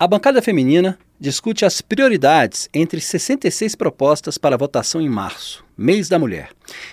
A bancada feminina discute as prioridades entre 66 propostas para votação em março, mês da mulher.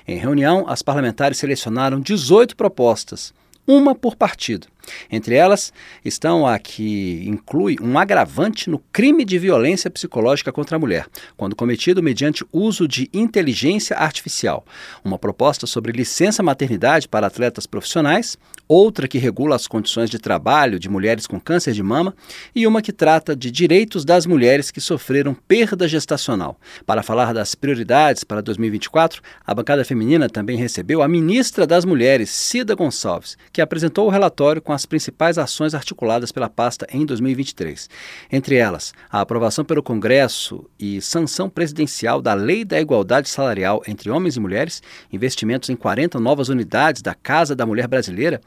Em reunião, as parlamentares selecionaram 18 propostas, uma por partido. Entre elas estão a que inclui um agravante no crime de violência psicológica contra a mulher, quando cometido mediante uso de inteligência artificial, uma proposta sobre licença maternidade para atletas profissionais, outra que regula as condições de trabalho de mulheres com câncer de mama e uma que trata de direitos das mulheres que sofreram perda gestacional. Para falar das prioridades para 2024, a bancada feminina também recebeu a ministra das Mulheres, Cida Gonçalves, que apresentou o relatório com as principais ações articuladas pela pasta em 2023. Entre elas, a aprovação pelo Congresso e sanção presidencial da Lei da Igualdade Salarial entre Homens e Mulheres, investimentos em 40 novas unidades da Casa da Mulher Brasileira,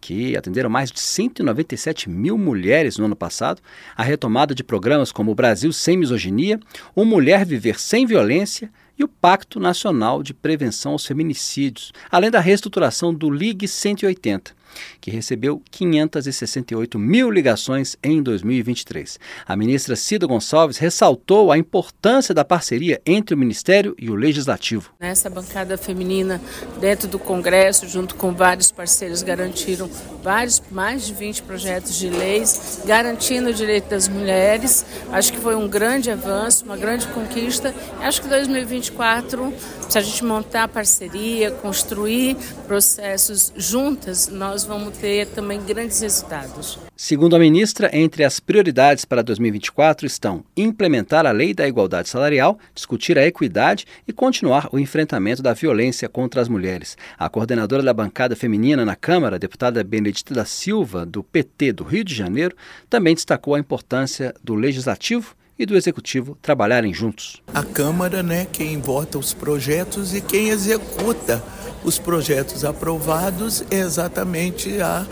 que atenderam mais de 197 mil mulheres no ano passado, a retomada de programas como o Brasil Sem Misoginia, o Mulher Viver Sem Violência, e o Pacto Nacional de Prevenção aos Feminicídios, além da reestruturação do Ligue 180 que recebeu 568 mil ligações em 2023. A ministra Cida Gonçalves ressaltou a importância da parceria entre o Ministério e o Legislativo. Essa bancada feminina dentro do Congresso, junto com vários parceiros, garantiram vários, mais de 20 projetos de leis garantindo o direito das mulheres. Acho que foi um grande avanço, uma grande conquista. Acho que 2024, se a gente montar parceria, construir processos juntas, nós vamos ter também grandes resultados. Segundo a ministra, entre as prioridades para 2024 estão implementar a lei da igualdade salarial, discutir a equidade e continuar o enfrentamento da violência contra as mulheres. A coordenadora da bancada feminina na Câmara, a deputada Benedita da Silva, do PT do Rio de Janeiro, também destacou a importância do legislativo e do executivo trabalharem juntos. A Câmara, né, quem vota os projetos e quem executa os projetos aprovados é exatamente a,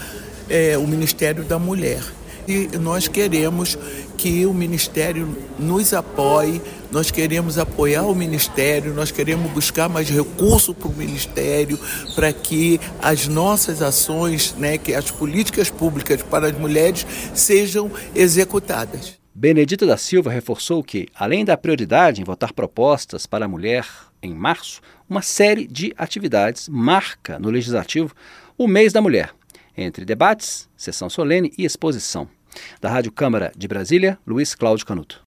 é, o Ministério da Mulher. E nós queremos que o Ministério nos apoie, nós queremos apoiar o Ministério, nós queremos buscar mais recursos para o Ministério, para que as nossas ações, né, que as políticas públicas para as mulheres sejam executadas. Benedita da Silva reforçou que, além da prioridade em votar propostas para a mulher em março, uma série de atividades marca no Legislativo o mês da mulher, entre debates, sessão solene e exposição. Da Rádio Câmara de Brasília, Luiz Cláudio Canuto.